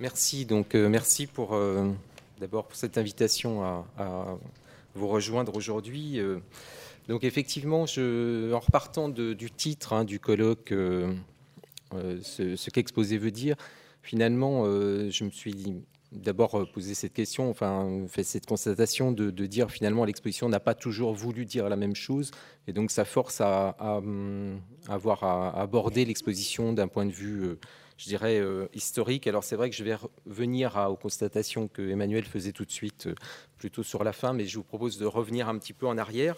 Merci. Donc, euh, merci pour euh, d'abord pour cette invitation à, vous rejoindre aujourd'hui. Euh, donc, effectivement, en repartant du titre hein, du colloque, ce, ce qu'exposer veut dire, finalement, je me suis d'abord posé cette question, enfin, fait cette constatation de, dire finalement l'exposition n'a pas toujours voulu dire la même chose, et donc ça force à, à avoir à aborder l'exposition d'un point de vue je dirais, euh, historique. Alors c'est vrai que je vais revenir aux constatations que Emmanuel faisait tout de suite, euh, plutôt sur la fin, mais je vous propose de revenir un petit peu en arrière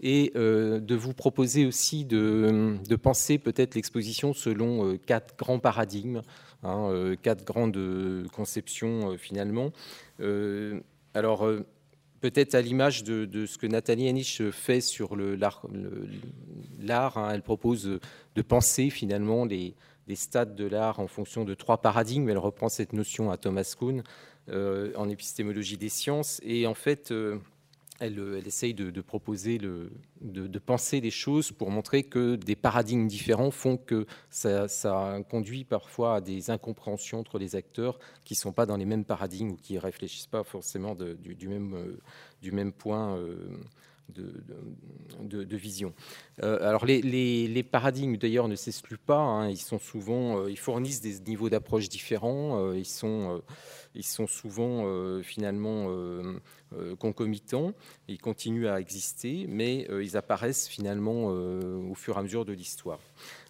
et euh, de vous proposer aussi de, penser peut-être l'exposition selon quatre grands paradigmes, hein, quatre grandes conceptions finalement. alors peut-être à l'image de, ce que Nathalie Anish fait sur l'art, hein, elle propose de penser finalement les, des stades de l'art en fonction de trois paradigmes. Elle reprend cette notion à Thomas Kuhn euh, en épistémologie des sciences. Et en fait, euh, elle, elle, essaye de, proposer, de, penser les choses pour montrer que des paradigmes différents font que ça, conduit parfois à des incompréhensions entre les acteurs qui ne sont pas dans les mêmes paradigmes ou qui ne réfléchissent pas forcément du, même, euh, du même point de, vision. Euh, alors les, paradigmes d'ailleurs ne s'excluent pas, hein. ils sont souvent, euh, ils fournissent des niveaux d'approche différents, euh, ils sont ils sont souvent finalement concomitants, ils continuent à exister, mais ils apparaissent finalement au fur et à mesure de l'histoire.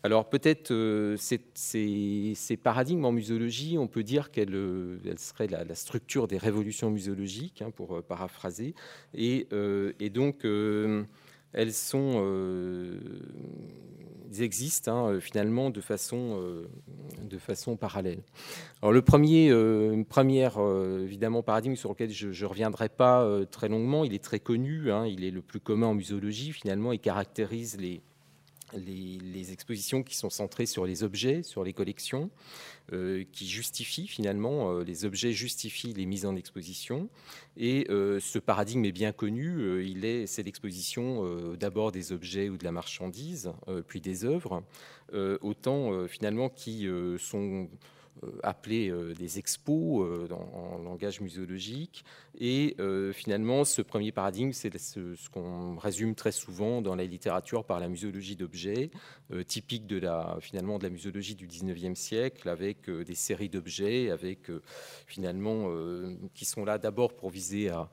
Alors peut-être ces, paradigmes en musologie, on peut dire qu'elles seraient la, structure des révolutions muséologiques, hein, pour paraphraser, et donc elles sont existent hein, finalement de façon, euh, de façon parallèle. Alors le premier, euh, première euh, évidemment paradigme sur lequel je ne reviendrai pas très longuement, il est très connu, hein, il est le plus commun en musologie finalement, il caractérise les, les, expositions qui sont centrées sur les objets, sur les collections, euh, qui justifient finalement, euh, les objets justifient les mises en exposition. Et euh, ce paradigme est bien connu, il est, c'est l'exposition d'abord des objets ou de la marchandise, puis des œuvres, autant finalement qui sont appelés euh, des expos euh, en langage muséologique. Et finalement, ce premier paradigme, c'est ce, qu'on résume très souvent dans la littérature par la muséologie d'objets, typique de la, finalement de la muséologie du 19e siècle, avec des séries d'objets, avec finalement qui sont là d'abord pour viser à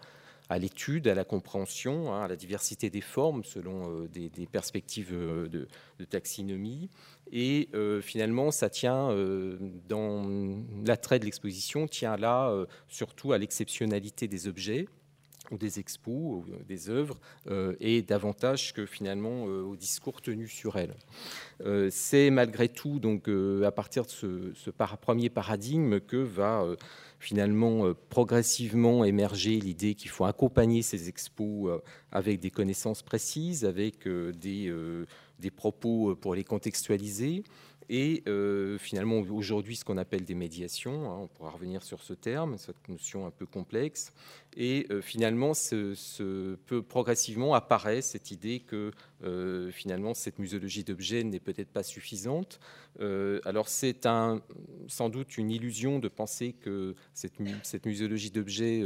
à l'étude, à la compréhension, hein, à la diversité des formes selon des, perspectives de, taxinomie, et euh, finalement, ça tient euh, dans l'attrait de l'exposition, tient là euh, surtout à l'exceptionnalité des objets ou des expos, ou des œuvres, et davantage que finalement au discours tenu sur elles. C'est malgré tout donc à partir de ce premier paradigme que va finalement progressivement émerger l'idée qu'il faut accompagner ces expos avec des connaissances précises, avec des des propos euh, pour les contextualiser, et euh, finalement aujourd'hui ce qu'on appelle des médiations, hein, on pourra revenir sur ce terme, cette notion un peu complexe, et euh, finalement ce, peut progressivement apparaître cette idée que finalement cette musologie d'objets n'est peut-être pas suffisante. alors c'est un, sans doute une illusion de penser que cette, cette musologie d'objets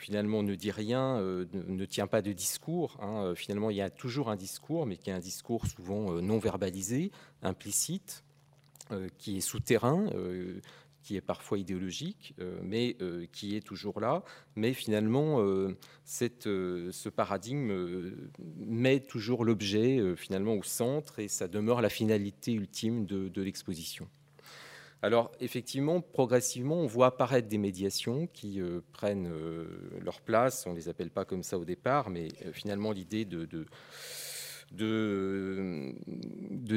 finalement ne dit rien, euh, ne, tient pas de discours. Hein. Euh, finalement, il y a toujours un discours, mais qui est un discours souvent euh, non verbalisé, implicite, qui est souterrain, qui est parfois idéologique, mais qui est toujours là. Mais finalement, ce paradigme met toujours l'objet finalement au centre et ça demeure la finalité ultime de l'exposition. Alors effectivement, progressivement, on voit apparaître des médiations qui euh, prennent euh, leur place. On ne les appelle pas comme ça au départ, mais euh, finalement l'idée de,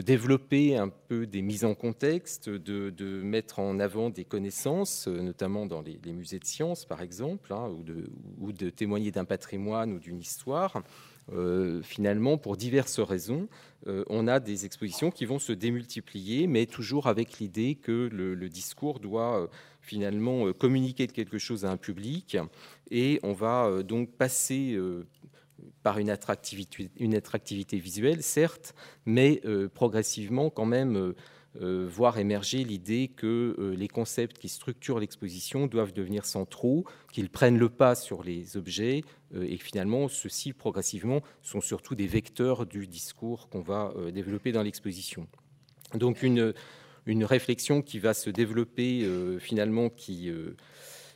développer un peu des mises en contexte, de, mettre en avant des connaissances, notamment dans les, musées de sciences par exemple, hein, ou, de, témoigner d'un patrimoine ou d'une histoire. Euh, finalement, pour diverses raisons, euh, on a des expositions qui vont se démultiplier, mais toujours avec l'idée que le, discours doit euh, finalement communiquer quelque chose à un public, et on va donc passer par une attractivité, une attractivité, visuelle, certes, mais progressivement quand même voir émerger l'idée que les concepts qui structurent l'exposition doivent devenir centraux, qu'ils prennent le pas sur les objets et finalement ceux-ci progressivement sont surtout des vecteurs du discours qu'on va développer dans l'exposition. Donc une, une réflexion qui va se développer finalement qui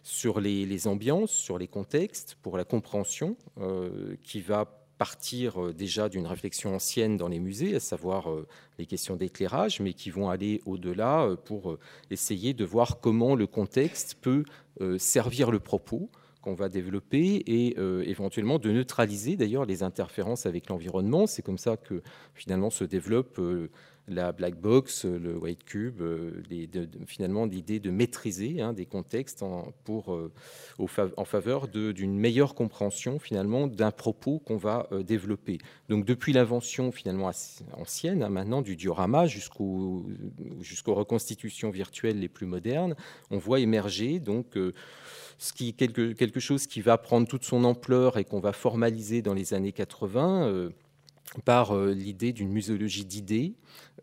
sur les, ambiances, sur les contextes, pour la compréhension, euh, qui va partir euh, déjà d'une réflexion ancienne dans les musées, à savoir euh, les questions d'éclairage, mais qui vont aller au-delà pour essayer de voir comment le contexte peut servir le propos qu'on va développer et éventuellement de neutraliser d'ailleurs les interférences avec l'environnement. C'est comme ça que finalement se développe la black box, le white cube, euh, finalement l'idée de maîtriser hein, des contextes en, pour, euh, en faveur d'une meilleure compréhension finalement d'un propos qu'on va euh, développer. Donc depuis l'invention finalement ancienne, hein, maintenant du diorama jusqu'aux reconstitutions virtuelles les plus modernes, on voit émerger donc ce qui quelque, quelque chose qui va prendre toute son ampleur et qu'on va formaliser dans les années 80 par euh, l'idée d'une muséologie d'idées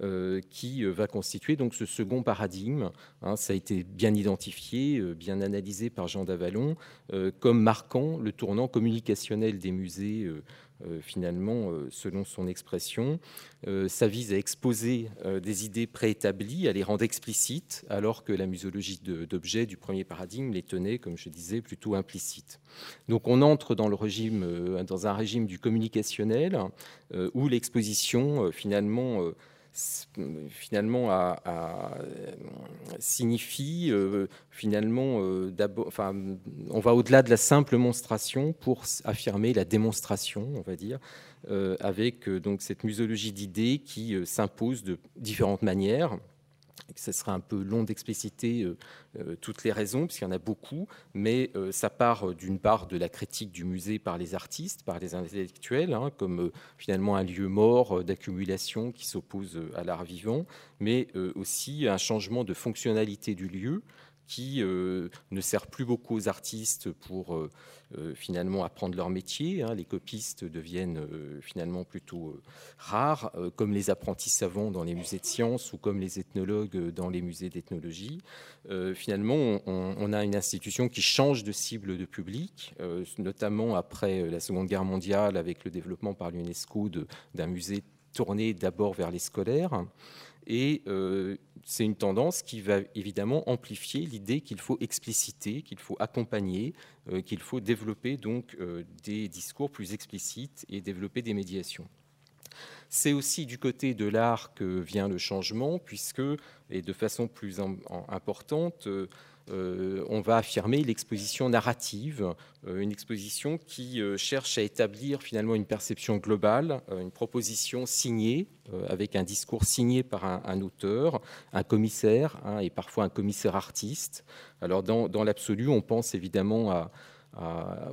euh, qui euh, va constituer donc ce second paradigme. Hein. ça a été bien identifié, bien analysé par Jean Davalon, comme marquant le tournant communicationnel des musées euh, finalement, euh, selon son expression. Euh, ça vise à exposer des idées préétablies, à les rendre explicites, alors que la musologie d'objets du premier paradigme les tenait, comme je disais, plutôt implicites. Donc on entre dans, le régime, dans un régime du communicationnel, où l'exposition, finalement, finalement signifie euh, finalement euh, enfin on va au-delà de la simple monstration pour affirmer la démonstration on va dire euh, avec donc cette musologie d'idées qui s'impose de différentes manières ce serait un peu long d'expliciter euh, euh, toutes les raisons, puisqu'il y en a beaucoup, mais euh, ça part d'une part de la critique du musée par les artistes, par les intellectuels, hein, comme finalement un lieu mort d'accumulation qui s'oppose à l'art vivant, mais aussi un changement de fonctionnalité du lieu qui euh, ne sert plus beaucoup aux artistes pour euh, euh, finalement apprendre leur métier. Hein. Les copistes deviennent finalement plutôt rares, comme les apprentis savants dans les musées de sciences ou comme les ethnologues dans les musées d'ethnologie. finalement, on, a une institution qui change de cible de public, notamment après la Seconde Guerre mondiale avec le développement par l'UNESCO d'un musée tourné d'abord vers les scolaires. Et euh, c'est une tendance qui va évidemment amplifier l'idée qu'il faut expliciter, qu'il faut accompagner, euh, qu'il faut développer donc euh, des discours plus explicites et développer des médiations. C'est aussi du côté de l'art que vient le changement, puisque, et de façon plus importante, on va affirmer l'exposition narrative, euh, une exposition qui euh, cherche à établir finalement une perception globale, une proposition signée, avec un discours signé par un, auteur, un commissaire, hein, et parfois un commissaire artiste. Alors dans, l'absolu, on pense évidemment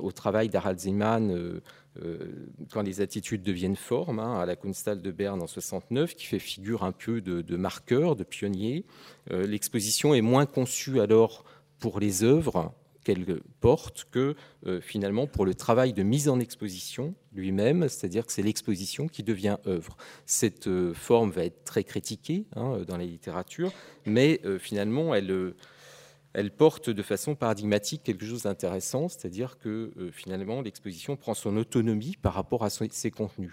au travail d'Harald Zeman euh, quand les attitudes deviennent formes, hein, à la Kunsthal de Berne en 69, qui fait figure un peu de, marqueur, de pionnier. Euh, l'exposition est moins conçue alors pour les œuvres qu'elle porte que euh, finalement pour le travail de mise en exposition lui-même, c'est-à-dire que c'est l'exposition qui devient œuvre. Cette forme va être très critiquée hein, dans la littérature, mais finalement elle elle porte de façon paradigmatique quelque chose d'intéressant, c'est-à-dire que euh, finalement l'exposition prend son autonomie par rapport à ses contenus.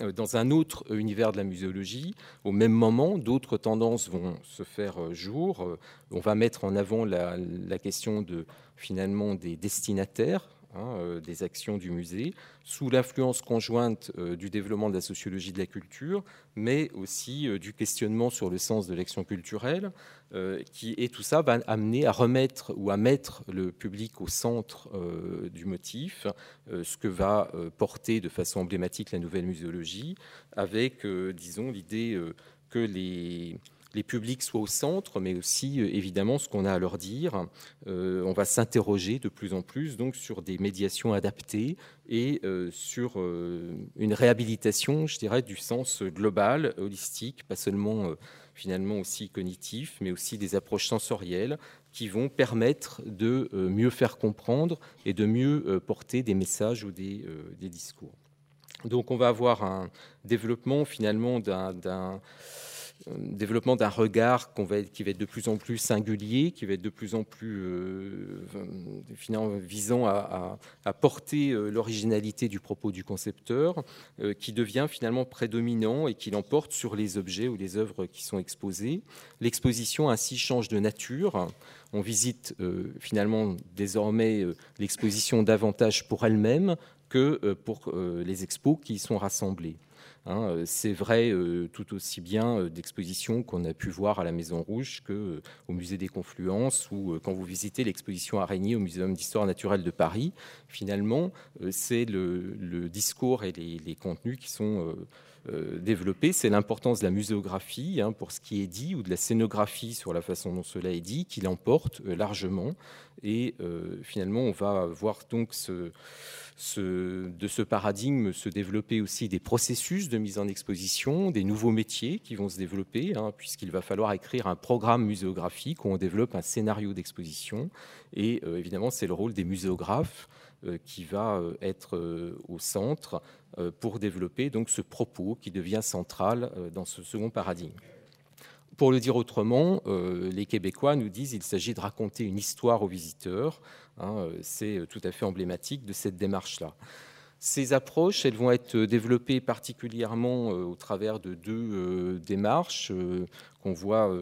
Euh, dans un autre univers de la muséologie, au même moment, d'autres tendances vont se faire euh, jour. On va mettre en avant la, la question de finalement des destinataires Hein, euh, des actions du musée, sous l'influence conjointe euh, du développement de la sociologie de la culture, mais aussi euh, du questionnement sur le sens de l'action culturelle, qui, et tout ça va amener à remettre ou à mettre le public au centre du motif, ce que va porter de façon emblématique la nouvelle muséologie, avec, disons, l'idée que les les publics soient au centre, mais aussi euh, évidemment ce qu'on a à leur dire. Euh, on va s'interroger de plus en plus donc sur des médiations adaptées et euh, sur une réhabilitation, je dirais, du sens global, holistique, pas seulement finalement aussi cognitif, mais aussi des approches sensorielles qui vont permettre de mieux faire comprendre et de mieux porter des messages ou des, des discours. Donc on va avoir un développement finalement d'un développement d'un regard qui va être de plus en plus singulier, qui va être de plus en plus visant à, porter l'originalité du propos du concepteur, qui devient finalement prédominant et qui l'emporte sur les objets ou les œuvres qui sont exposées. L'exposition ainsi change de nature. On visite finalement désormais l'exposition davantage pour elle-même que pour les expos qui y sont rassemblés. Hein, euh, c'est vrai euh, tout aussi bien euh, d'expositions qu'on a pu voir à la Maison Rouge que au musée des Confluences ou quand vous visitez l'exposition Araignée au Muséum d'histoire naturelle de Paris. Finalement, c'est le, discours et les, contenus qui sont développés. C'est l'importance de la muséographie hein, pour ce qui est dit ou de la scénographie sur la façon dont cela est dit qui l'emporte largement. Et finalement, on va voir donc de ce paradigme se développer aussi des processus de mise en exposition, des nouveaux métiers qui vont se développer, hein, puisqu'il va falloir écrire un programme muséographique où on développe un scénario d'exposition. Et euh, évidemment, c'est le rôle des muséographes euh, qui va euh, être au centre pour développer donc ce propos qui devient central dans ce second paradigme. Pour le dire autrement, les Québécois nous disent qu'il s'agit de raconter une histoire aux visiteurs Hein, euh, c'est euh, tout à fait emblématique de cette démarche-là. Ces approches, elles vont être développées particulièrement euh, au travers de deux démarches qu'on voit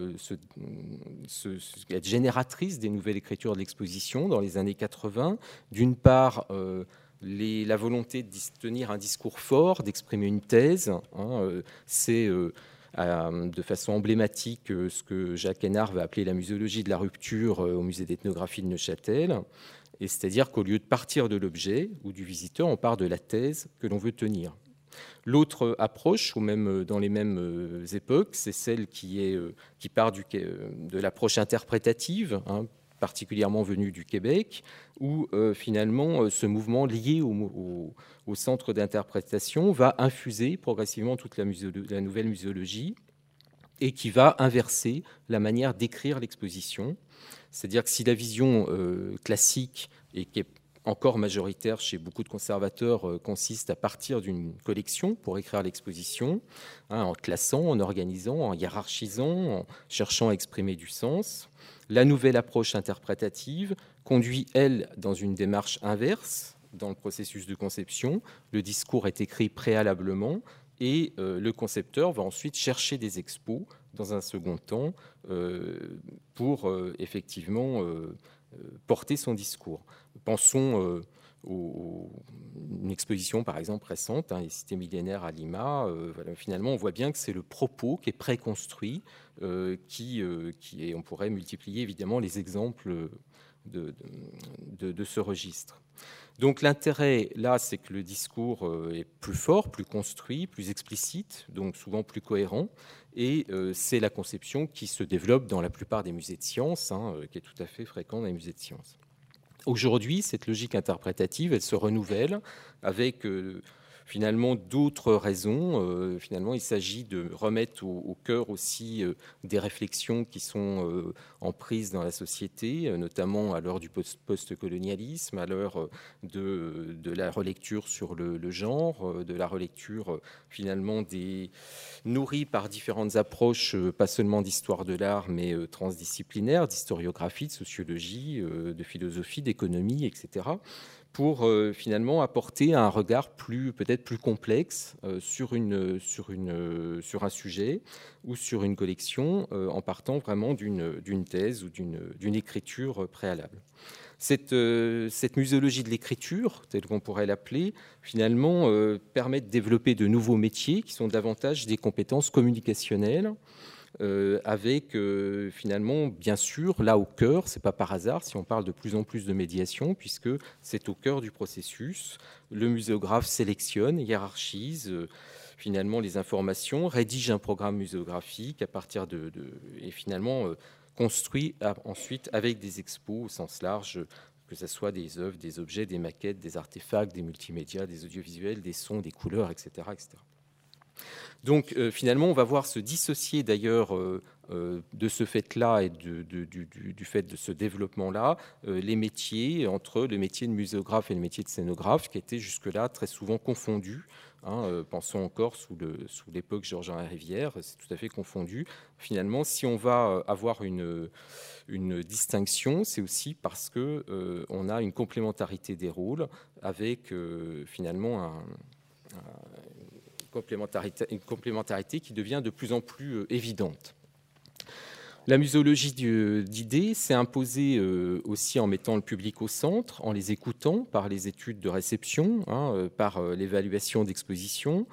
être génératrices des nouvelles écritures de l'exposition dans les années 80. D'une part, la volonté de tenir un discours fort, d'exprimer une thèse. Hein, c'est de façon emblématique ce que Jacques Hénard va appeler la muséologie de la rupture au musée d'ethnographie de Neuchâtel. C'est-à-dire qu'au lieu de partir de l'objet ou du visiteur, on part de la thèse que l'on veut tenir. L'autre approche, ou même dans les mêmes époques, c'est celle qui, est, qui part de l'approche interprétative, hein, particulièrement venue du Québec, où finalement ce mouvement lié au, au centre d'interprétation va infuser progressivement toute la, la, nouvelle muséologie et qui va inverser la manière d'écrire l'exposition. C'est-à-dire que si la vision euh, classique et qui est encore majoritaire chez beaucoup de conservateurs euh, consiste à partir d'une collection pour écrire l'exposition, hein, en classant, en organisant, en hiérarchisant, en cherchant à exprimer du sens. La nouvelle approche interprétative conduit, elle, dans une démarche inverse, dans le processus de conception. Le discours est écrit préalablement et euh, le concepteur va ensuite chercher des expos dans un second temps euh, pour euh, effectivement porter son discours. Pensons à une exposition, par exemple, récente, hein, les cités millénaires à Lima. finalement, on voit bien que c'est le propos qui est préconstruit, qui, qui est, on pourrait multiplier évidemment les exemples de, de ce registre. Donc l'intérêt là, c'est que le discours euh, est plus fort, plus construit, plus explicite, donc souvent plus cohérent. Et euh, c'est la conception qui se développe dans la plupart des musées de sciences, hein, euh, qui est tout à fait fréquent dans les musées de sciences. Aujourd'hui, cette logique interprétative, elle se renouvelle avec finalement d'autres raisons. Euh, finalement, il s'agit de remettre au, cœur aussi euh, des réflexions qui sont euh, en prise dans la société, notamment à l'heure du post-colonialisme, à l'heure de, la relecture sur le, genre, de la relecture finalement des nourris par différentes approches, pas seulement d'histoire de l'art, mais transdisciplinaires, d'historiographie, de sociologie, de philosophie, d'économie, etc pour euh, finalement apporter un regard plus peut-être plus complexe euh, sur, une, sur, une, euh, sur un sujet ou sur une collection en partant vraiment d'une thèse ou d'une écriture préalable. Cette, cette muséologie de l'écriture, telle qu'on pourrait l'appeler, finalement permet de développer de nouveaux métiers qui sont davantage des compétences communicationnelles avec euh, finalement, bien sûr, là au cœur, c'est pas par hasard si on parle de plus en plus de médiation, puisque c'est au cœur du processus. Le muséographe sélectionne, hiérarchise. Euh, finalement les informations, rédige un programme muséographique à partir de, et finalement construit ensuite avec des expos au sens large que ce soit des œuvres, des objets, des maquettes, des artefacts, des multimédias, des audiovisuels, des sons, des couleurs, etc. etc. Donc finalement, on va voir se dissocier d'ailleurs de ce fait-là et du, du, fait de ce développement-là, les métiers entre le métier de muséographe et le métier de scénographe, qui étaient jusque-là très souvent confondus. Hein, euh, pensons encore sous l'époque sous Georges Rivière, c'est tout à fait confondu. Finalement, si on va euh, avoir une, distinction, c'est aussi parce que euh, on a une complémentarité des rôles avec finalement un, complémentarité, une complémentarité qui devient de plus en plus évidente. La muséologie d'idées s'est imposée euh, aussi en mettant le public au centre, en les écoutant par les études de réception, hein, euh, par euh, l'évaluation d'exposition,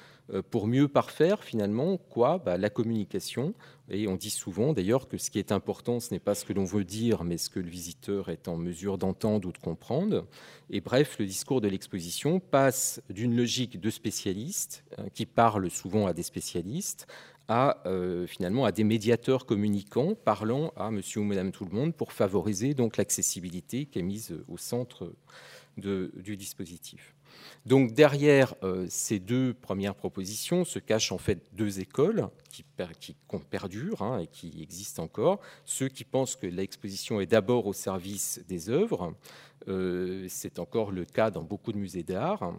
pour mieux parfaire finalement quoi bah, La communication. Et on dit souvent d'ailleurs que ce qui est important, ce n'est pas ce que l'on veut dire, mais ce que le visiteur est en mesure d'entendre ou de comprendre. Et bref, le discours de l'exposition passe d'une logique de spécialistes, hein, qui parlent souvent à des spécialistes, à euh, finalement à des médiateurs communicants parlant à monsieur ou madame tout le monde pour favoriser donc l'accessibilité qui est mise au centre du dispositif. Donc derrière euh, ces deux premières propositions se cachent en fait deux écoles qui, perdurent hein, et qui existent encore. Ceux qui pensent que l'exposition est d'abord au service des œuvres, euh, c'est encore le cas dans beaucoup de musées d'art,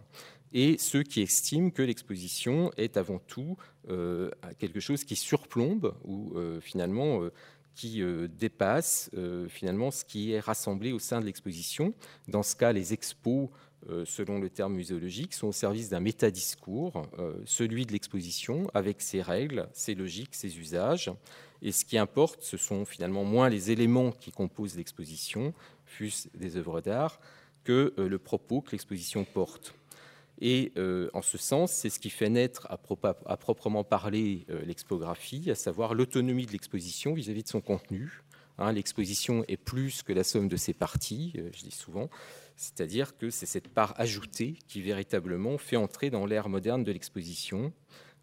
et ceux qui estiment que l'exposition est avant tout euh, quelque chose qui surplombe ou euh, finalement euh, qui dépasse finalement ce qui est rassemblé au sein de l'exposition. Dans ce cas, les expos, selon le terme muséologique, sont au service d'un métadiscours, celui de l'exposition, avec ses règles, ses logiques, ses usages. Et ce qui importe, ce sont finalement moins les éléments qui composent l'exposition, fût-ce des œuvres d'art, que le propos que l'exposition porte. Et euh, en ce sens, c'est ce qui fait naître à, proprement parler euh, l'expographie, à savoir l'autonomie de l'exposition vis-à-vis de son contenu. Hein, l'exposition est plus que la somme de ses parties, euh, je dis souvent, c'est-à-dire que c'est cette part ajoutée qui véritablement fait entrer dans l'ère moderne de l'exposition,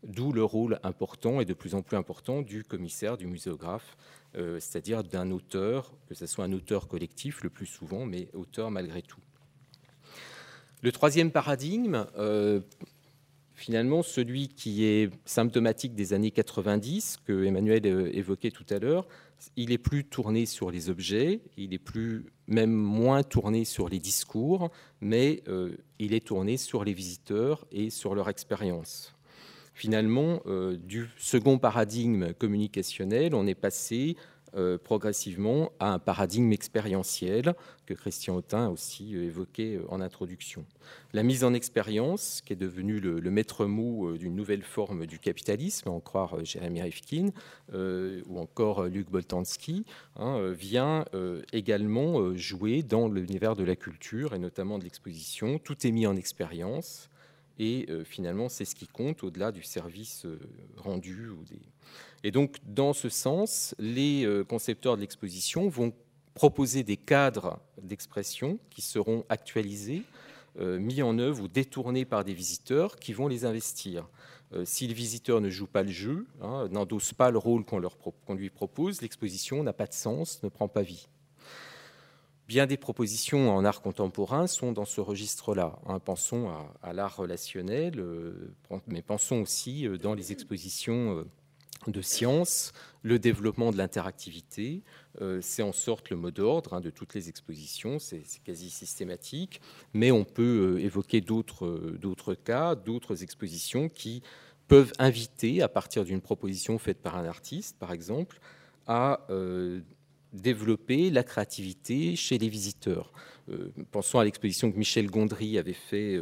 d'où le rôle important et de plus en plus important du commissaire, du muséographe, c'est-à-dire d'un auteur, que ce soit un auteur collectif le plus souvent, mais auteur malgré tout. Le troisième paradigme, euh, finalement celui qui est symptomatique des années 90, que Emmanuel euh, évoquait tout à l'heure, il est plus tourné sur les objets, il est plus, même moins tourné sur les discours, mais euh, il est tourné sur les visiteurs et sur leur expérience. Finalement, du second paradigme communicationnel, on est passé euh, progressivement à un paradigme expérientiel que Christian Autin a aussi euh, évoqué euh, en introduction. La mise en expérience, qui est devenue le, maître mot d'une nouvelle forme du capitalisme, en croire Jérémy Rifkin ou encore Luc Boltanski, hein, vient également jouer dans l'univers de la culture et notamment de l'exposition. Tout est mis en expérience et finalement c'est ce qui compte au-delà du service rendu ou des et donc, dans ce sens, les euh, concepteurs de l'exposition vont proposer des cadres d'expression qui seront actualisés, euh, mis en œuvre ou détournés par des visiteurs qui vont les investir. Euh, si le visiteur ne joue pas le jeu, hein, n'endosse pas le rôle qu'on lui propose, l'exposition n'a pas de sens, ne prend pas vie. Bien des propositions en art contemporain sont dans ce registre-là. Hein. pensons à, à l'art relationnel, mais pensons aussi dans les expositions de science, le développement de l'interactivité, euh, c'est en sorte le mot d'ordre hein, de toutes les expositions, c'est quasi systématique, mais on peut euh, évoquer euh, d'autres cas, d'autres expositions qui peuvent inviter, à partir d'une proposition faite par un artiste, par exemple, à développer la créativité chez les visiteurs. pensons à l'exposition que Michel Gondry avait fait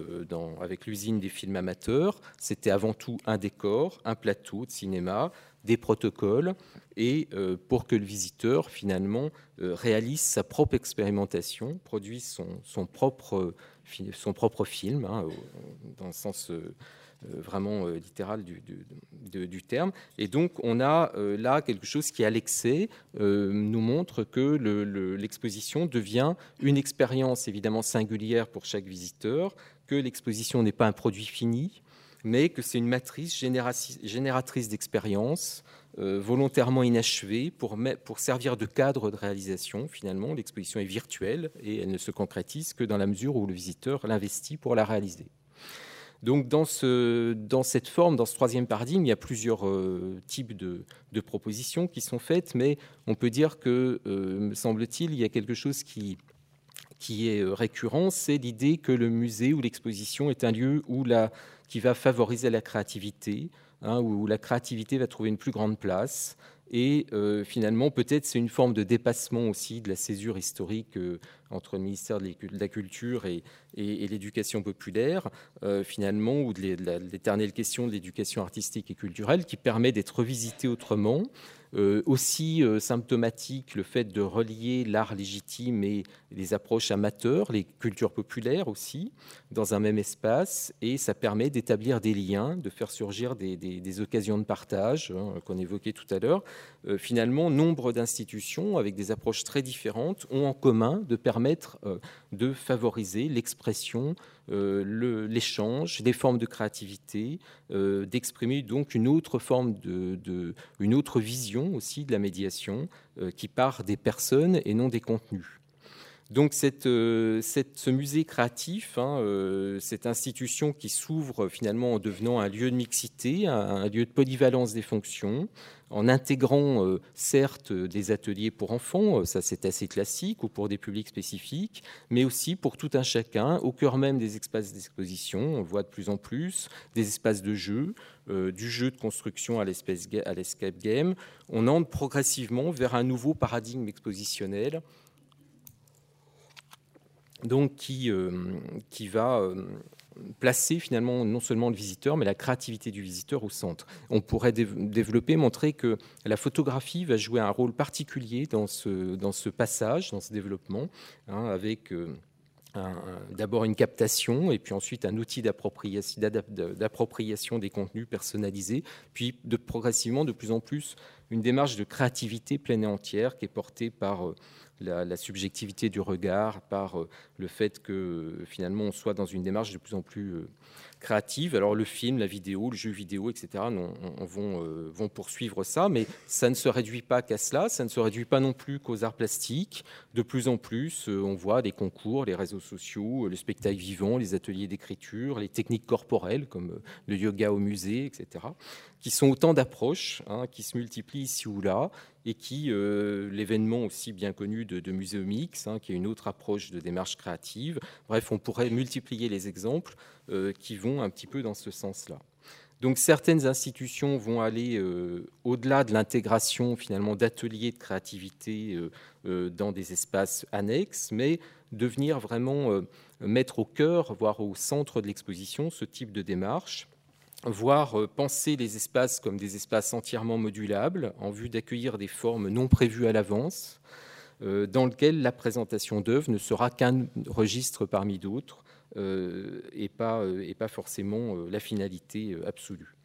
avec l'usine des films amateurs. C'était avant tout un décor, un plateau de cinéma, des protocoles et euh, pour que le visiteur finalement euh, réalise sa propre expérimentation, produise son, propre, son propre film, hein, dans le sens euh, vraiment littéral du, du, terme. Et donc on a là quelque chose qui, à l'excès, nous montre que l'exposition devient une expérience évidemment singulière pour chaque visiteur, que l'exposition n'est pas un produit fini, mais que c'est une matrice génératrice d'expérience euh, volontairement inachevée pour servir de cadre de réalisation. Finalement, l'exposition est virtuelle et elle ne se concrétise que dans la mesure où le visiteur l'investit pour la réaliser. Donc dans, ce, dans cette forme, dans ce troisième paradigme, il y a plusieurs euh, types de, propositions qui sont faites, mais on peut dire que, euh, me semble-t-il, il y a quelque chose qui, est récurrent, c'est l'idée que le musée ou l'exposition est un lieu où la, qui va favoriser la créativité, hein, où la créativité va trouver une plus grande place, et euh, finalement, peut-être c'est une forme de dépassement aussi de la césure historique euh, entre le ministère de la Culture et, l'éducation populaire, euh, finalement, ou de l'éternelle question de l'éducation artistique et culturelle, qui permet d'être revisitée autrement, aussi euh, symptomatique le fait de relier l'art légitime et les approches amateurs, les cultures populaires aussi, dans un même espace, et ça permet d'établir des liens, de faire surgir des, occasions de partage hein, qu'on évoquait tout à l'heure. Euh, finalement, nombre d'institutions avec des approches très différentes ont en commun de permettre de favoriser l'expression euh, l'échange, des formes de créativité, euh, d'exprimer donc une autre forme de, une autre vision aussi de la médiation euh, qui part des personnes et non des contenus. Donc cette, ce musée créatif, hein, cette institution qui s'ouvre finalement en devenant un lieu de mixité, un lieu de polyvalence des fonctions, en intégrant euh, certes des ateliers pour enfants, euh, ça c'est assez classique, ou pour des publics spécifiques, mais aussi pour tout un chacun, au cœur même des espaces d'exposition, on voit de plus en plus, des espaces de jeu, euh, du jeu de construction à l'escape game. On entre progressivement vers un nouveau paradigme expositionnel donc qui, qui va placer finalement non seulement le visiteur, mais la créativité du visiteur au centre. On pourrait développer, montrer que la photographie va jouer un rôle particulier dans ce, dans ce passage, dans ce développement, hein, avec euh, d'abord une captation et puis ensuite un outil d'appropriation des contenus personnalisés, puis de, progressivement de plus en plus une démarche de créativité pleine et entière qui est portée par... La, subjectivité du regard, par euh, le fait que finalement on soit dans une démarche de plus en plus euh, créative. Alors le film, la vidéo, le jeu vidéo, etc. on, vont, euh, vont, poursuivre ça, mais ça ne se réduit pas qu'à cela, ça ne se réduit pas non plus qu'aux arts plastiques. De plus en plus, on voit les concours, les réseaux sociaux, le spectacle vivant, les ateliers d'écriture, les techniques corporelles comme le yoga au musée, etc qui sont autant d'approches hein, qui se multiplient ici ou là, et qui, euh, l'événement aussi bien connu de, de Muséomix, hein, qui est une autre approche de démarche créative. Bref, on pourrait multiplier les exemples euh, qui vont un petit peu dans ce sens-là. Donc certaines institutions vont aller euh, au-delà de l'intégration finalement d'ateliers de créativité dans des espaces annexes, mais devenir vraiment mettre au cœur, voire au centre de l'exposition ce type de démarche voire euh, penser les espaces comme des espaces entièrement modulables en vue d'accueillir des formes non prévues à l'avance, euh, dans lesquelles la présentation d'œuvres ne sera qu'un registre parmi d'autres euh, et pas forcément la finalité absolue.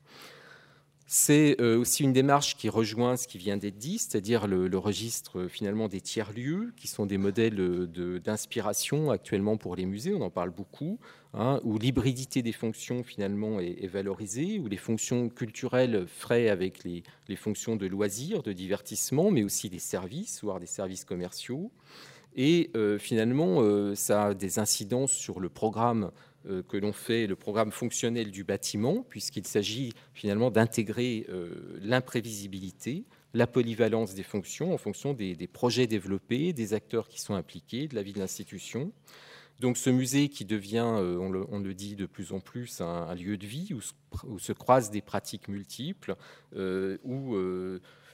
C'est euh, aussi une démarche qui rejoint ce qui vient d'être dit, c'est-à-dire le, registre euh, finalement des tiers-lieux, qui sont des modèles euh, d'inspiration actuellement pour les musées, on en parle beaucoup, hein, où l'hybridité des fonctions finalement est, valorisée, où les fonctions culturelles fraient avec les, fonctions de loisirs, de divertissement, mais aussi des services, voire des services commerciaux. Et finalement, ça a des incidences sur le programme que l'on fait le programme fonctionnel du bâtiment, puisqu'il s'agit finalement d'intégrer euh, l'imprévisibilité, la polyvalence des fonctions en fonction des, projets développés, des acteurs qui sont impliqués, de la vie de l'institution. Donc ce musée qui devient, euh, on le, dit de plus en plus, un, lieu de vie où se, croisent des pratiques multiples, où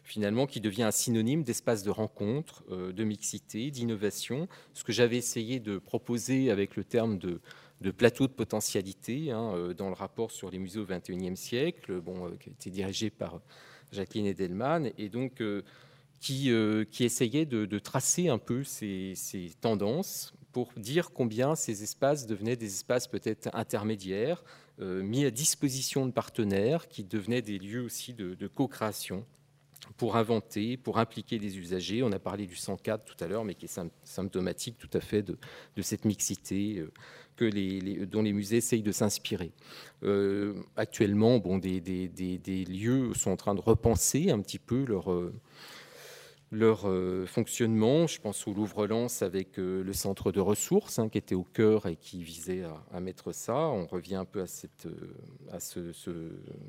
finalement qui devient un synonyme d'espace de rencontre, de mixité, d'innovation. Ce que j'avais essayé de proposer avec le terme de de plateau de potentialité hein, euh, dans le rapport sur les musées au XXIe siècle, bon, euh, qui a été dirigé par Jacqueline Edelman, et donc euh, qui, qui essayait de, tracer un peu ces, tendances pour dire combien ces espaces devenaient des espaces peut-être intermédiaires, mis à disposition de partenaires, qui devenaient des lieux aussi de, co-création pour inventer, pour impliquer des usagers. On a parlé du 104 tout à l'heure, mais qui est symptomatique tout à fait de, cette mixité que les, dont les musées essayent de s'inspirer. Euh, actuellement, bon, des, lieux sont en train de repenser un petit peu leur, euh, leur euh, fonctionnement. Je pense au Louvre-Lens avec euh, le centre de ressources hein, qui était au cœur et qui visait à, mettre ça. On revient un peu à, euh,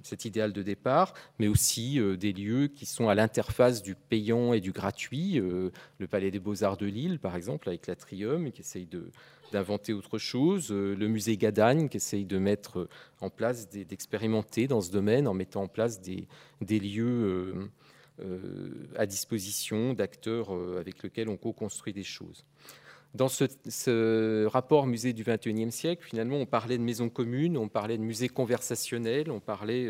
cet idéal de départ, mais aussi des lieux qui sont à l'interface du payant et du gratuit. le Palais des Beaux-Arts de Lille, par exemple, avec l'Atrium, qui essaye de, d'inventer autre chose. Le musée Gadagne, qui essaye de mettre en place, d'expérimenter dans ce domaine en mettant en place des, des lieux à disposition d'acteurs euh, avec lesquels on co-construit des choses. Dans ce, rapport musée du XXIe siècle, finalement, on parlait de maisons communes, on parlait de musées conversationnels, on parlait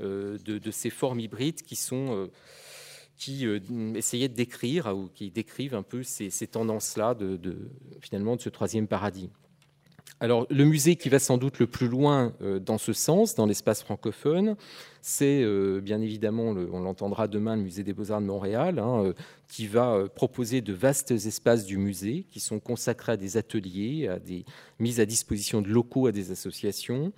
euh, de, ces formes hybrides qui sont qui essayaient de décrire ou qui décrivent un peu ces, tendances-là de, finalement de ce troisième paradigme. Alors, le musée qui va sans doute le plus loin dans ce sens, dans l'espace francophone, c'est euh, bien évidemment, on l'entendra demain, le musée des beaux-arts de Montréal, hein, euh, qui va euh, proposer de vastes espaces du musée qui sont consacrés à des ateliers, à des mises à disposition de locaux à des associations,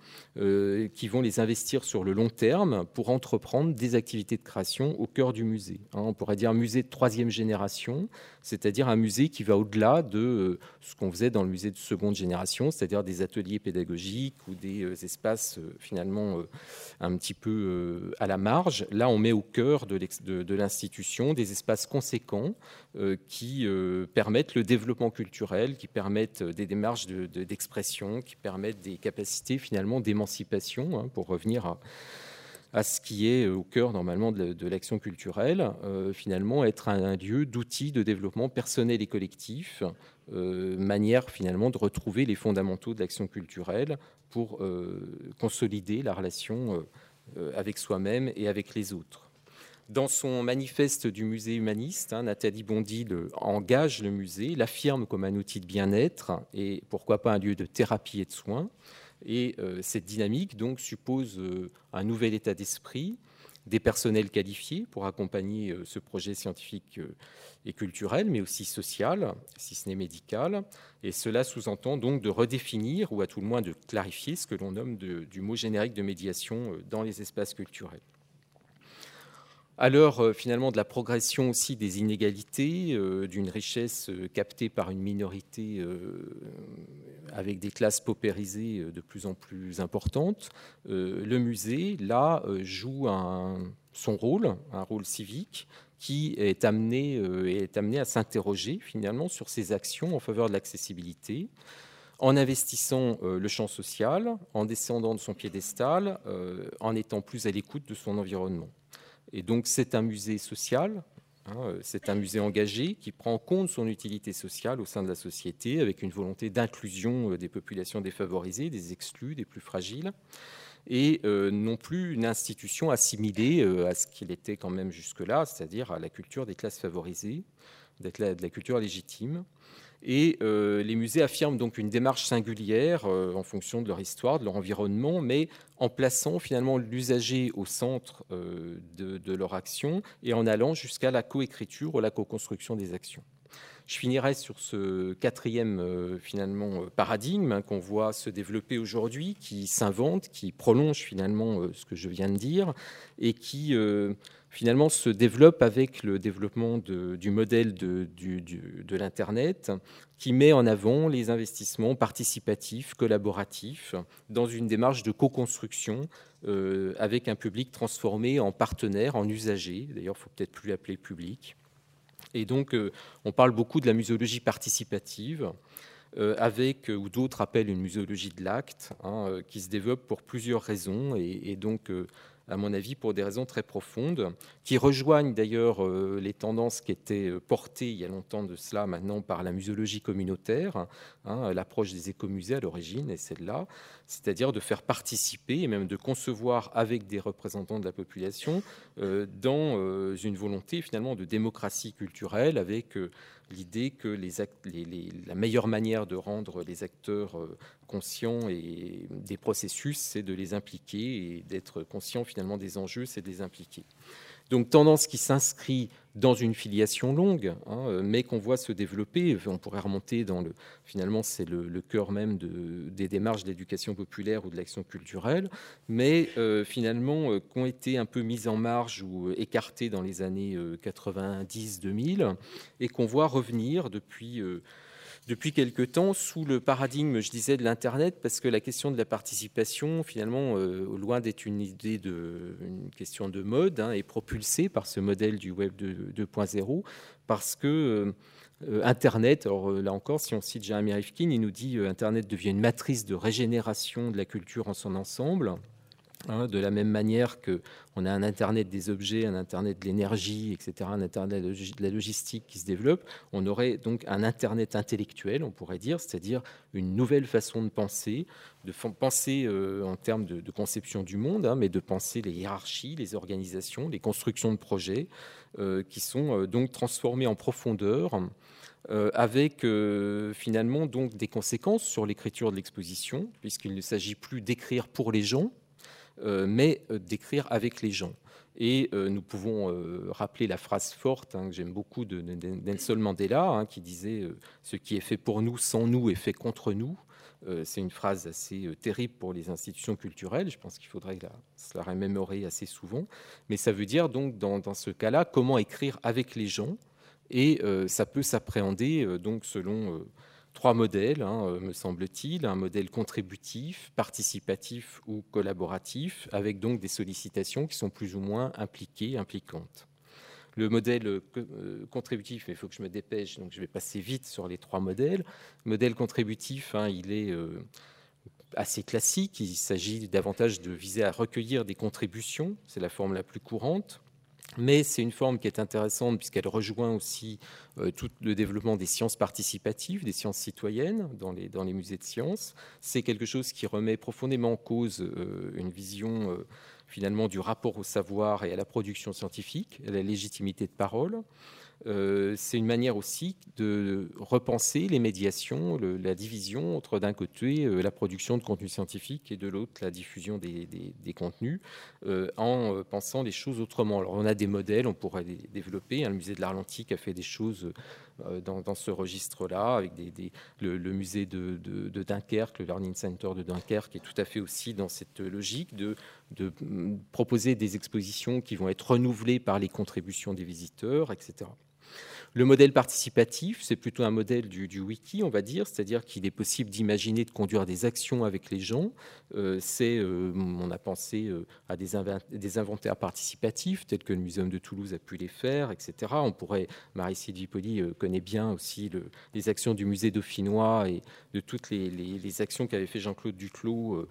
qui vont les investir sur le long terme pour entreprendre des activités de création au cœur du musée. Hein. on pourrait dire un musée de troisième génération, c'est-à-dire un musée qui va au-delà de ce qu'on faisait dans le musée de seconde génération, c'est-à-dire des ateliers pédagogiques ou des espaces finalement un petit peu euh, à la marge. Là, on met au cœur de l'institution des espaces conséquents euh, qui euh, permettent le développement culturel, qui permettent des démarches d'expression, qui permettent des capacités finalement d'émancipation, hein, pour revenir à, ce qui est au cœur normalement de, l'action culturelle, finalement être un, lieu d'outils de développement personnel et collectif, manière finalement de retrouver les fondamentaux de l'action culturelle pour consolider la relation euh, avec soi-même et avec les autres. Dans son manifeste du musée humaniste, hein, Nathalie Bondy engage le musée, l'affirme comme un outil de bien-être et pourquoi pas un lieu de thérapie et de soins. Et euh, cette dynamique suppose euh, un nouvel état d'esprit, des personnels qualifiés pour accompagner ce projet scientifique et culturel, mais aussi social, si ce n'est médical. Et cela sous-entend donc de redéfinir, ou à tout le moins de clarifier, ce que l'on nomme du mot générique de médiation euh, dans les espaces culturels. À l'heure euh, finalement de la progression aussi des inégalités, euh, d'une richesse captée par une minorité avec des classes paupérisées de plus en plus importantes, le musée, là, joue son rôle, un rôle civique, qui est amené, euh, est amené à s'interroger finalement sur ses actions en faveur de l'accessibilité, en investissant euh, le champ social, en descendant de son piédestal, euh, en étant plus à l'écoute de son environnement. Et donc c'est un musée social, hein, c'est un musée engagé qui prend en compte son utilité sociale au sein de la société avec une volonté d'inclusion des populations défavorisées, des exclus, des plus fragiles et euh, non plus une institution assimilée euh, à ce qu'il était quand même jusque-là, c'est-à-dire à la culture des classes favorisées, de la, culture légitime. Et euh, les musées affirment donc une démarche singulière en fonction de leur histoire, de leur environnement, mais en plaçant finalement l'usager au centre de, de, leur action et en allant jusqu'à la coécriture ou la co-construction des actions. Je finirai sur ce quatrième euh, finalement euh, paradigme hein, qu'on voit se développer aujourd'hui, qui s'invente, qui prolonge finalement euh, ce que je viens de dire et qui finalement se développe avec le développement du modèle de, l'Internet, qui met en avant les investissements participatifs, collaboratifs, dans une démarche de co-construction avec un public transformé en partenaire, en usager. D'ailleurs, il faut peut-être plus l'appeler public. Et donc, euh, on parle beaucoup de la muséologie participative, euh, avec, ou d'autres appellent une muséologie de l'acte, hein, euh, qui se développe pour plusieurs raisons. Et, donc, à mon avis, pour des raisons très profondes, qui rejoignent d'ailleurs les tendances qui étaient portées il y a longtemps de cela maintenant par la muséologie communautaire, hein, l'approche des écomusées à l'origine est celle-là, c'est-à-dire de faire participer et même de concevoir avec des représentants de la population euh, dans euh, une volonté finalement de démocratie culturelle avec euh, l'idée que la meilleure manière de rendre les acteurs conscients et des processus, c'est de les impliquer et d'être conscient finalement des enjeux, c'est de les impliquer. Donc tendance qui s'inscrit dans une filiation longue, hein, euh, mais qu'on voit se développer. On pourrait remonter dans le. Finalement, c'est le, cœur même de, des démarches d'éducation populaire ou de l'action culturelle, mais euh, finalement, euh, qui ont été un peu mises en marge ou écartées dans les années 90-2000 et qu'on voit revenir depuis depuis quelque temps sous le paradigme, je disais, de l'Internet, parce que la question de la participation, finalement, euh, loin d'être une question de mode, hein, est propulsée par ce modèle du Web 2.0, parce que euh, Internet, euh, là encore, si on cite Jeremy Rifkin, il nous dit Internet devient une matrice de régénération de la culture en son ensemble. Hein, de la même manière que on a un Internet des objets, un Internet de l'énergie, etc., un Internet de la logistique qui se développe, on aurait donc un Internet intellectuel, on pourrait dire, c'est-à-dire une nouvelle façon de penser, de penser euh, en termes de, conception du monde, hein, mais de penser les hiérarchies, les organisations, les constructions de projets, euh, qui sont euh, donc transformées en profondeur. avec finalement donc des conséquences sur l'écriture de l'exposition, puisqu'il ne s'agit plus d'écrire pour les gens, mais euh, d'écrire avec les gens. Et euh, nous pouvons rappeler la phrase forte hein, que j'aime beaucoup de, Nelson Mandela, hein, qui disait Ce qui est fait pour nous sans nous est fait contre nous. C'est une phrase assez terrible pour les institutions culturelles. Je pense qu'il faudrait la, la remémorer assez souvent. Mais ça veut dire donc, dans, dans ce cas-là, comment écrire avec les gens. Et ça peut s'appréhender donc selon trois modèles, hein, euh, me semble-t-il, un modèle contributif, participatif ou collaboratif, avec donc des sollicitations qui sont plus ou moins impliquées, impliquantes. Le modèle euh, euh, contributif, il faut que je me dépêche, donc je vais passer vite sur les trois modèles. Le modèle contributif, hein, il est assez classique, il s'agit davantage de viser à recueillir des contributions, c'est la forme la plus courante. Mais c'est une forme qui est intéressante puisqu'elle rejoint aussi euh, tout le développement des sciences participatives, des sciences citoyennes dans les, musées de sciences. C'est quelque chose qui remet profondément en cause euh, une vision euh, finalement du rapport au savoir et à la production scientifique, à la légitimité de parole. Euh, c'est une manière aussi de repenser les médiations, la division entre d'un côté euh, la production de contenus scientifiques et de l'autre la diffusion des, contenus, euh, en pensant les choses autrement. Alors on a des modèles, on pourrait les développer. Le musée de l'Atlantique a fait des choses dans, ce registre-là, avec le, musée de, Dunkerque, le Learning Center de Dunkerque, est tout à fait aussi dans cette logique de, de proposer des expositions qui vont être renouvelées par les contributions des visiteurs, etc. Le modèle participatif, c'est plutôt un modèle du, wiki, on va dire, c'est-à-dire qu'il est possible d'imaginer de conduire des actions avec les gens. Euh, c'est, euh, on a pensé euh, à des, inventaires participatifs, tels que le Muséum de Toulouse a pu les faire, etc. On pourrait, Marie-Sylvie Poli connaît bien aussi les actions du musée dauphinois et de toutes les actions qu'avait fait Jean-Claude Duclos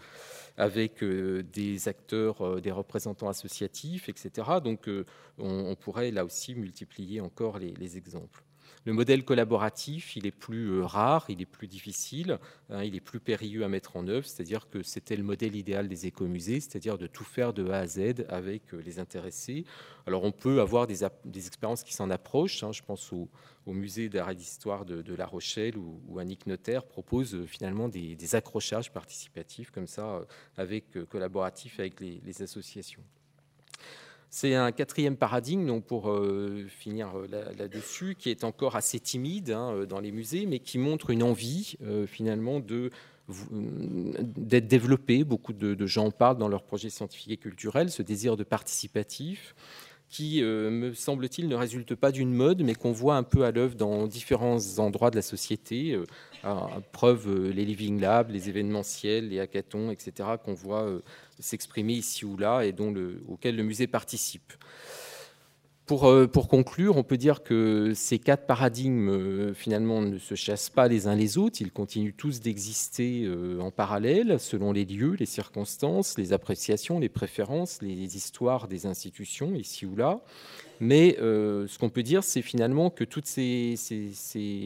avec euh, des acteurs, euh, des représentants associatifs, etc. Donc euh, on, pourrait là aussi multiplier encore les exemples. Le modèle collaboratif, il est plus euh, rare, il est plus difficile, hein, il est plus périlleux à mettre en œuvre, c'est-à-dire que c'était le modèle idéal des écomusées, c'est-à-dire de tout faire de A à Z avec euh, les intéressés. Alors on peut avoir des, expériences qui s'en approchent, hein. je pense au, musée d'art et d'histoire de, La Rochelle où, Annick Notaire propose euh, finalement des, accrochages participatifs comme ça, avec collaboratifs avec les associations. C'est un quatrième paradigme, pour euh, finir euh, là-dessus, qui est encore assez timide hein, euh, dans les musées, mais qui montre une envie finalement d'être développé. Beaucoup de, gens parlent dans leurs projets scientifiques et culturels, ce désir de participatif qui, me semble-t-il, ne résulte pas d'une mode, mais qu'on voit un peu à l'œuvre dans différents endroits de la société. à preuve, les living labs, les événementiels, les hackathons, etc., qu'on voit s'exprimer ici ou là et dont auquel le musée participe. Pour, euh, pour, conclure, on peut dire que ces quatre paradigmes, euh, finalement, ne se chassent pas les uns les autres. Ils continuent tous d'exister euh, en parallèle, selon les lieux, les circonstances, les appréciations, les préférences, les histoires des institutions, ici ou là. Mais ce qu'on peut dire, c'est finalement que toutes ces,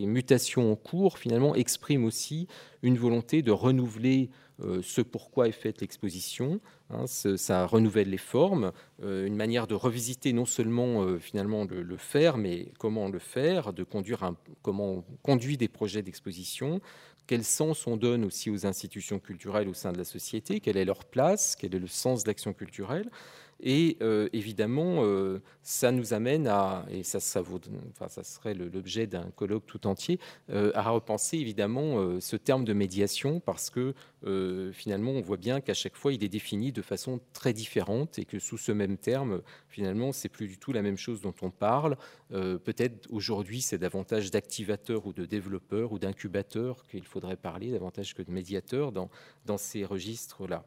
mutations en cours, finalement, expriment aussi une volonté de renouveler euh, ce pourquoi est faite l'exposition. Hein, ça renouvelle les formes, euh, une manière de revisiter non seulement euh, finalement le, faire, mais comment le faire, de conduire comment on conduit des projets d'exposition, quel sens on donne aussi aux institutions culturelles au sein de la société, quelle est leur place, quel est le sens de l'action culturelle. Et euh, évidemment, euh, ça nous amène à, et ça, serait l'objet d'un colloque tout entier, euh, à repenser évidemment ce terme de médiation parce que finalement, on voit bien qu'à chaque fois, il est défini de façon très différente et que sous ce même terme, finalement, c'est plus du tout la même chose dont on parle. Peut-être aujourd'hui, c'est davantage d'activateurs ou de développeurs ou d'incubateurs qu'il faudrait parler davantage que de médiateurs dans, dans ces registres-là.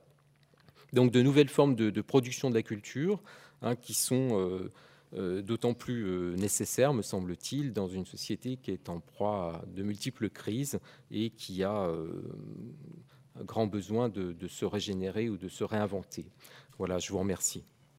Donc de nouvelles formes de, production de la culture hein, qui sont euh, euh, d'autant plus euh, nécessaires, me semble-t-il, dans une société qui est en proie à de multiples crises et qui a grand besoin de se régénérer ou de se réinventer. Voilà, je vous remercie.